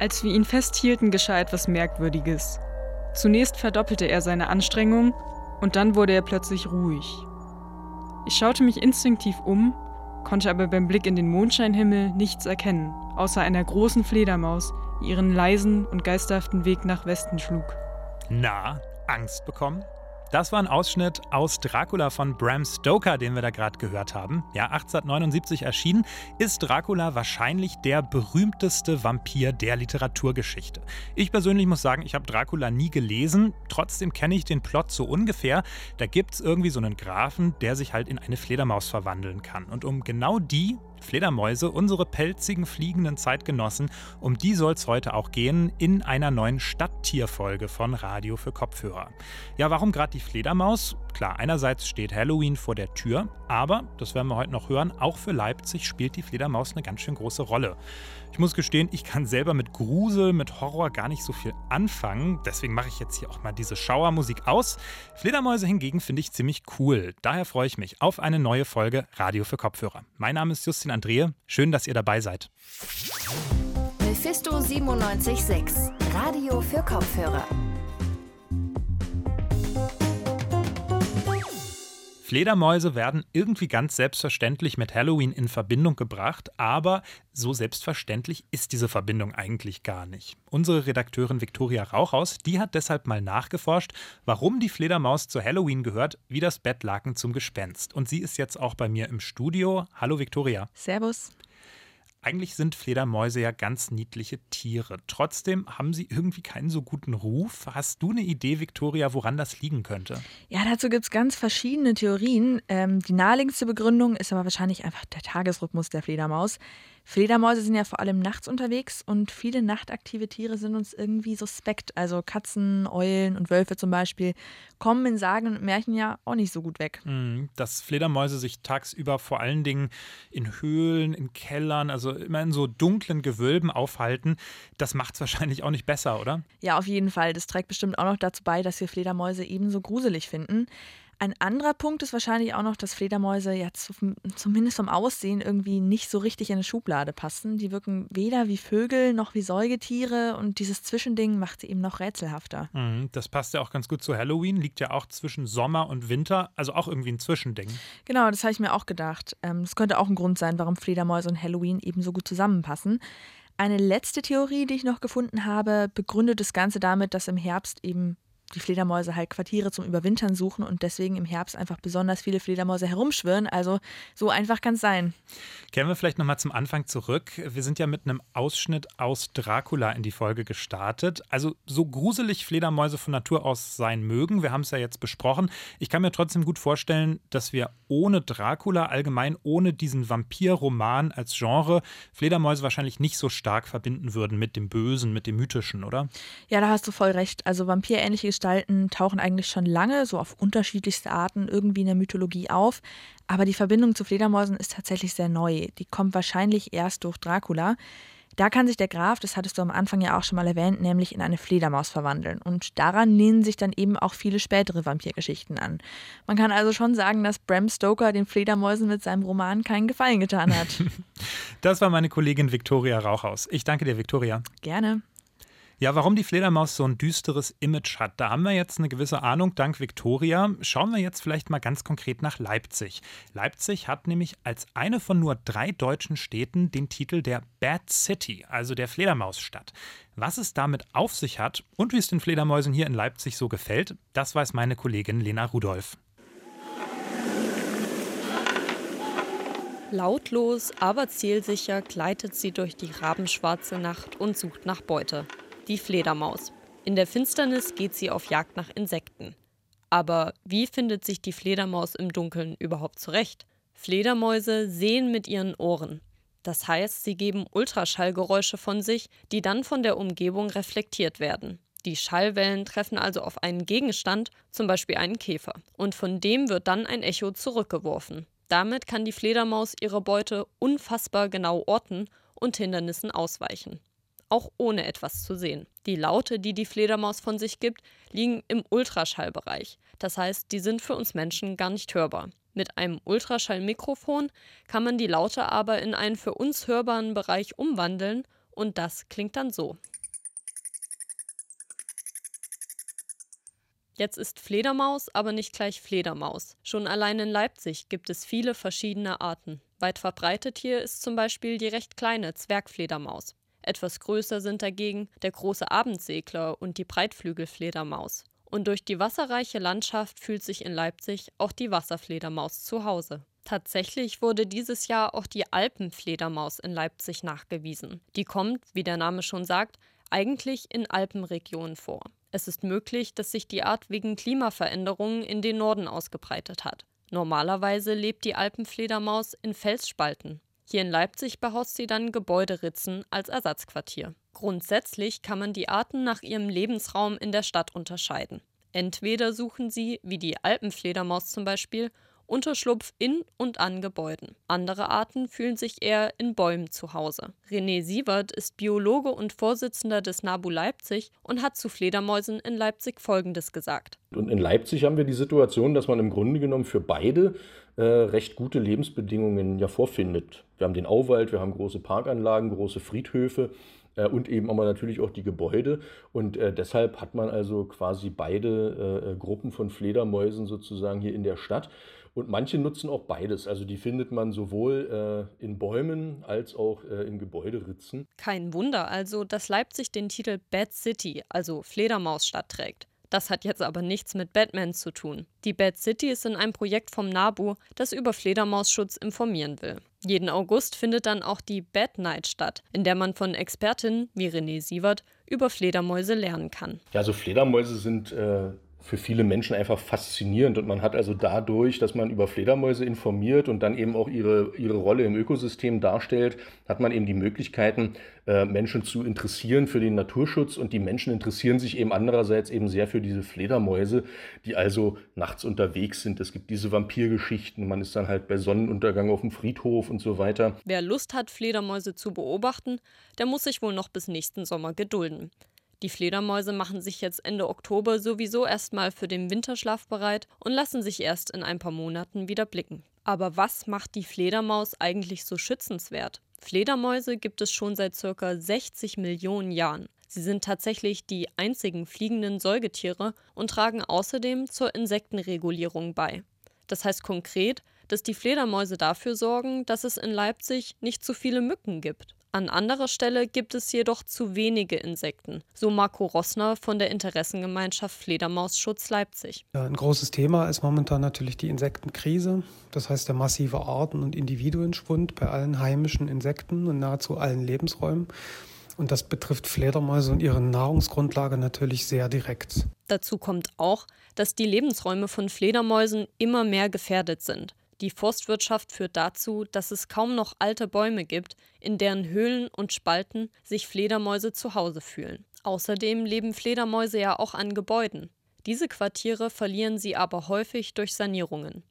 Als wir ihn festhielten, geschah etwas Merkwürdiges. Zunächst verdoppelte er seine Anstrengung und dann wurde er plötzlich ruhig. Ich schaute mich instinktiv um, konnte aber beim Blick in den Mondscheinhimmel nichts erkennen, außer einer großen Fledermaus, die ihren leisen und geisterhaften Weg nach Westen schlug. Na, Angst bekommen? Das war ein Ausschnitt aus Dracula von Bram Stoker, den wir da gerade gehört haben. Ja, 1879 erschienen, ist Dracula wahrscheinlich der berühmteste Vampir der Literaturgeschichte. Ich persönlich muss sagen, ich habe Dracula nie gelesen, trotzdem kenne ich den Plot so ungefähr. Da gibt es irgendwie so einen Grafen, der sich halt in eine Fledermaus verwandeln kann. Und um genau die Fledermäuse, unsere pelzigen fliegenden Zeitgenossen, um die soll es heute auch gehen in einer neuen Stadttierfolge von Radio für Kopfhörer. Ja, warum gerade die Fledermaus? Klar, einerseits steht Halloween vor der Tür, aber, das werden wir heute noch hören, auch für Leipzig spielt die Fledermaus eine ganz schön große Rolle. Ich muss gestehen, ich kann selber mit Grusel, mit Horror gar nicht so viel anfangen. Deswegen mache ich jetzt hier auch mal diese Schauermusik aus. Fledermäuse hingegen finde ich ziemlich cool. Daher freue ich mich auf eine neue Folge Radio für Kopfhörer. Mein Name ist Justin Andrehe. Schön, dass ihr dabei seid. Mephisto 97.6 Radio für Kopfhörer. Fledermäuse werden irgendwie ganz selbstverständlich mit Halloween in Verbindung gebracht, aber so selbstverständlich ist diese Verbindung eigentlich gar nicht. Unsere Redakteurin Viktoria Rauchhaus, die hat deshalb mal nachgeforscht, warum die Fledermaus zu Halloween gehört, wie das Bettlaken zum Gespenst. Und sie ist jetzt auch bei mir im Studio. Hallo Viktoria. Servus. Eigentlich sind Fledermäuse ja ganz niedliche Tiere. Trotzdem haben sie irgendwie keinen so guten Ruf. Hast du eine Idee, Viktoria, woran das liegen könnte? Ja, dazu gibt es ganz verschiedene Theorien. Ähm, die naheliegendste Begründung ist aber wahrscheinlich einfach der Tagesrhythmus der Fledermaus. Fledermäuse sind ja vor allem nachts unterwegs und viele nachtaktive Tiere sind uns irgendwie suspekt. Also Katzen, Eulen und Wölfe zum Beispiel kommen in Sagen und Märchen ja auch nicht so gut weg. Mhm, dass Fledermäuse sich tagsüber vor allen Dingen in Höhlen, in Kellern, also immer in so dunklen Gewölben aufhalten, das macht es wahrscheinlich auch nicht besser, oder? Ja, auf jeden Fall. Das trägt bestimmt auch noch dazu bei, dass wir Fledermäuse ebenso gruselig finden. Ein anderer Punkt ist wahrscheinlich auch noch, dass Fledermäuse ja zumindest vom Aussehen irgendwie nicht so richtig in eine Schublade passen. Die wirken weder wie Vögel noch wie Säugetiere und dieses Zwischending macht sie eben noch rätselhafter. Mhm, das passt ja auch ganz gut zu Halloween, liegt ja auch zwischen Sommer und Winter, also auch irgendwie ein Zwischending. Genau, das habe ich mir auch gedacht. Ähm, das könnte auch ein Grund sein, warum Fledermäuse und Halloween eben so gut zusammenpassen. Eine letzte Theorie, die ich noch gefunden habe, begründet das Ganze damit, dass im Herbst eben die Fledermäuse halt Quartiere zum Überwintern suchen und deswegen im Herbst einfach besonders viele Fledermäuse herumschwirren. Also so einfach kann es sein. Kehren wir vielleicht nochmal zum Anfang zurück. Wir sind ja mit einem Ausschnitt aus Dracula in die Folge gestartet. Also so gruselig Fledermäuse von Natur aus sein mögen, wir haben es ja jetzt besprochen. Ich kann mir trotzdem gut vorstellen, dass wir ohne Dracula, allgemein ohne diesen Vampirroman als Genre, Fledermäuse wahrscheinlich nicht so stark verbinden würden mit dem Bösen, mit dem Mythischen, oder? Ja, da hast du voll recht. Also vampirähnliche Gestalten tauchen eigentlich schon lange, so auf unterschiedlichste Arten, irgendwie in der Mythologie auf. Aber die Verbindung zu Fledermäusen ist tatsächlich sehr neu. Die kommt wahrscheinlich erst durch Dracula. Da kann sich der Graf, das hattest du am Anfang ja auch schon mal erwähnt, nämlich in eine Fledermaus verwandeln. Und daran lehnen sich dann eben auch viele spätere Vampirgeschichten an. Man kann also schon sagen, dass Bram Stoker den Fledermäusen mit seinem Roman keinen Gefallen getan hat. Das war meine Kollegin Viktoria Rauchhaus. Ich danke dir, Viktoria. Gerne. Ja, warum die Fledermaus so ein düsteres Image hat, da haben wir jetzt eine gewisse Ahnung dank Victoria. Schauen wir jetzt vielleicht mal ganz konkret nach Leipzig. Leipzig hat nämlich als eine von nur drei deutschen Städten den Titel der Bad City, also der Fledermausstadt. Was es damit auf sich hat und wie es den Fledermäusen hier in Leipzig so gefällt, das weiß meine Kollegin Lena Rudolph. Lautlos, aber zielsicher gleitet sie durch die rabenschwarze Nacht und sucht nach Beute die Fledermaus. In der Finsternis geht sie auf Jagd nach Insekten. Aber wie findet sich die Fledermaus im Dunkeln überhaupt zurecht? Fledermäuse sehen mit ihren Ohren. Das heißt, sie geben Ultraschallgeräusche von sich, die dann von der Umgebung reflektiert werden. Die Schallwellen treffen also auf einen Gegenstand, zum Beispiel einen Käfer, und von dem wird dann ein Echo zurückgeworfen. Damit kann die Fledermaus ihre Beute unfassbar genau orten und Hindernissen ausweichen auch ohne etwas zu sehen. Die Laute, die die Fledermaus von sich gibt, liegen im Ultraschallbereich. Das heißt, die sind für uns Menschen gar nicht hörbar. Mit einem Ultraschallmikrofon kann man die Laute aber in einen für uns hörbaren Bereich umwandeln Und das klingt dann so. Jetzt ist Fledermaus aber nicht gleich Fledermaus. Schon allein in Leipzig gibt es viele verschiedene Arten. Weit verbreitet hier ist zum Beispiel die recht kleine Zwergfledermaus. Etwas größer sind dagegen der große Abendsegler und die Breitflügelfledermaus. Und durch die wasserreiche Landschaft fühlt sich in Leipzig auch die Wasserfledermaus zu Hause. Tatsächlich wurde dieses Jahr auch die Alpenfledermaus in Leipzig nachgewiesen. Die kommt, wie der Name schon sagt, eigentlich in Alpenregionen vor. Es ist möglich, dass sich die Art wegen Klimaveränderungen in den Norden ausgebreitet hat. Normalerweise lebt die Alpenfledermaus in Felsspalten. Hier in Leipzig behaust sie dann Gebäuderitzen als Ersatzquartier. Grundsätzlich kann man die Arten nach ihrem Lebensraum in der Stadt unterscheiden. Entweder suchen sie, wie die Alpenfledermaus zum Beispiel, Unterschlupf in und an Gebäuden. Andere Arten fühlen sich eher in Bäumen zu Hause. René Sievert ist Biologe und Vorsitzender des NABU Leipzig und hat zu Fledermäusen in Leipzig Folgendes gesagt. Und in Leipzig haben wir die Situation, dass man im Grunde genommen für beide äh, recht gute Lebensbedingungen ja vorfindet. Wir haben den Auwald, wir haben große Parkanlagen, große Friedhöfe äh, und eben aber natürlich auch die Gebäude. Und äh, deshalb hat man also quasi beide äh, äh Gruppen von Fledermäusen sozusagen hier in der Stadt. Und manche nutzen auch beides. Also die findet man sowohl äh, in Bäumen als auch äh, in Gebäuderitzen. Kein Wunder also, dass Leipzig den Titel Bad City, also Fledermausstadt, trägt. Das hat jetzt aber nichts mit Batman zu tun. Die Bad City ist in einem Projekt vom NABU, das über Fledermausschutz informieren will. Jeden August findet dann auch die Bad Night statt, in der man von Expertinnen wie René Sievert über Fledermäuse lernen kann. Ja, also Fledermäuse sind äh, für viele Menschen einfach faszinierend. Und man hat also dadurch, dass man über Fledermäuse informiert und dann eben auch ihre, ihre Rolle im Ökosystem darstellt, hat man eben die Möglichkeiten, äh, Menschen zu interessieren für den Naturschutz. Und die Menschen interessieren sich eben andererseits eben sehr für diese Fledermäuse, die also nachts unterwegs sind. Es gibt diese Vampirgeschichten. Man ist dann halt bei Sonnenuntergang auf dem Friedhof und so weiter. Wer Lust hat, Fledermäuse zu beobachten, der muss sich wohl noch bis nächsten Sommer gedulden. Die Fledermäuse machen sich jetzt Ende Oktober sowieso erstmal für den Winterschlaf bereit und lassen sich erst in ein paar Monaten wieder blicken. Aber was macht die Fledermaus eigentlich so schützenswert? Fledermäuse gibt es schon seit ca. 60 Millionen Jahren. Sie sind tatsächlich die einzigen fliegenden Säugetiere und tragen außerdem zur Insektenregulierung bei. Das heißt konkret, dass die Fledermäuse dafür sorgen, dass es in Leipzig nicht zu viele Mücken gibt. An anderer Stelle gibt es jedoch zu wenige Insekten, so Marco Rossner von der Interessengemeinschaft Fledermausschutz Leipzig. Ein großes Thema ist momentan natürlich die Insektenkrise, das heißt der massive Arten- und Individuenschwund bei allen heimischen Insekten und nahezu allen Lebensräumen. Und das betrifft Fledermäuse und ihre Nahrungsgrundlage natürlich sehr direkt. Dazu kommt auch, dass die Lebensräume von Fledermäusen immer mehr gefährdet sind. Die Forstwirtschaft führt dazu, dass es kaum noch alte Bäume gibt, in deren Höhlen und Spalten sich Fledermäuse zu Hause fühlen. Außerdem leben Fledermäuse ja auch an Gebäuden. Diese Quartiere verlieren sie aber häufig durch Sanierungen.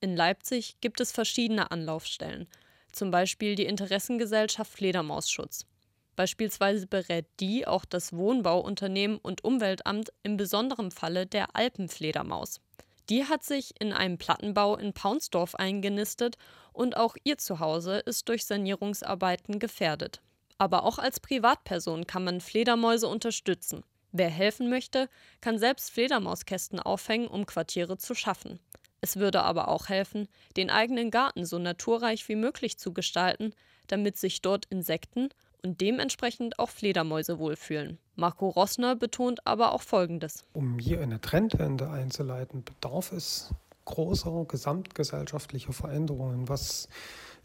In Leipzig gibt es verschiedene Anlaufstellen, zum Beispiel die Interessengesellschaft Fledermausschutz. Beispielsweise berät die auch das Wohnbauunternehmen und Umweltamt im besonderen Falle der Alpenfledermaus. Die hat sich in einem Plattenbau in Paunsdorf eingenistet und auch ihr Zuhause ist durch Sanierungsarbeiten gefährdet. Aber auch als Privatperson kann man Fledermäuse unterstützen. Wer helfen möchte, kann selbst Fledermauskästen aufhängen, um Quartiere zu schaffen. Es würde aber auch helfen, den eigenen Garten so naturreich wie möglich zu gestalten, damit sich dort Insekten und dementsprechend auch Fledermäuse wohlfühlen. Marco Rossner betont aber auch Folgendes. Um hier eine Trendwende einzuleiten, bedarf es großer gesamtgesellschaftlicher Veränderungen, was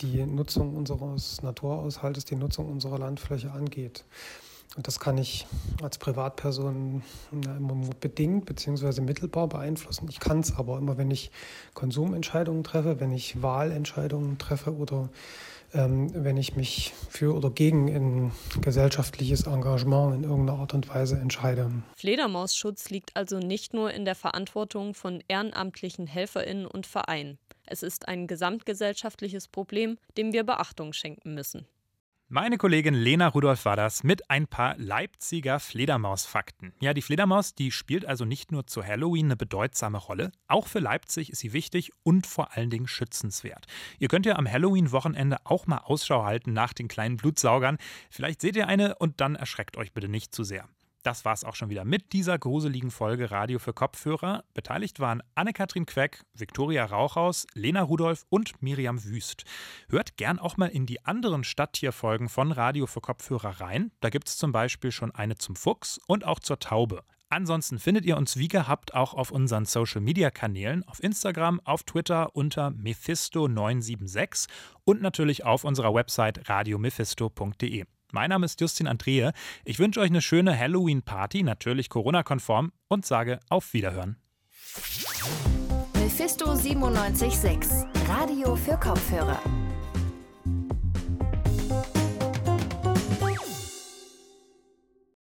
die Nutzung unseres Naturaushaltes, die Nutzung unserer Landfläche angeht. Und das kann ich als Privatperson immer nur bedingt bzw. mittelbar beeinflussen. Ich kann es aber immer, wenn ich Konsumentscheidungen treffe, wenn ich Wahlentscheidungen treffe oder wenn ich mich für oder gegen ein gesellschaftliches Engagement in irgendeiner Art und Weise entscheide. Fledermausschutz liegt also nicht nur in der Verantwortung von ehrenamtlichen Helferinnen und Vereinen. Es ist ein gesamtgesellschaftliches Problem, dem wir Beachtung schenken müssen. Meine Kollegin Lena Rudolph war das mit ein paar Leipziger Fledermausfakten. Ja, die Fledermaus, die spielt also nicht nur zu Halloween eine bedeutsame Rolle, auch für Leipzig ist sie wichtig und vor allen Dingen schützenswert. Ihr könnt ja am Halloween-Wochenende auch mal Ausschau halten nach den kleinen Blutsaugern. Vielleicht seht ihr eine und dann erschreckt euch bitte nicht zu sehr. Das war's auch schon wieder mit dieser gruseligen Folge Radio für Kopfhörer. Beteiligt waren Anne-Kathrin Queck, Viktoria Rauchhaus, Lena Rudolph und Miriam Wüst. Hört gern auch mal in die anderen Stadttierfolgen von Radio für Kopfhörer rein. Da gibt's zum Beispiel schon eine zum Fuchs und auch zur Taube. Ansonsten findet ihr uns wie gehabt auch auf unseren Social Media Kanälen, auf Instagram, auf Twitter unter Mephisto976 und natürlich auf unserer Website radiomephisto.de. Mein Name ist Justin Andrehe. Ich wünsche euch eine schöne Halloween-Party, natürlich Corona-konform, und sage auf Wiederhören. Mephisto 976, Radio für Kopfhörer.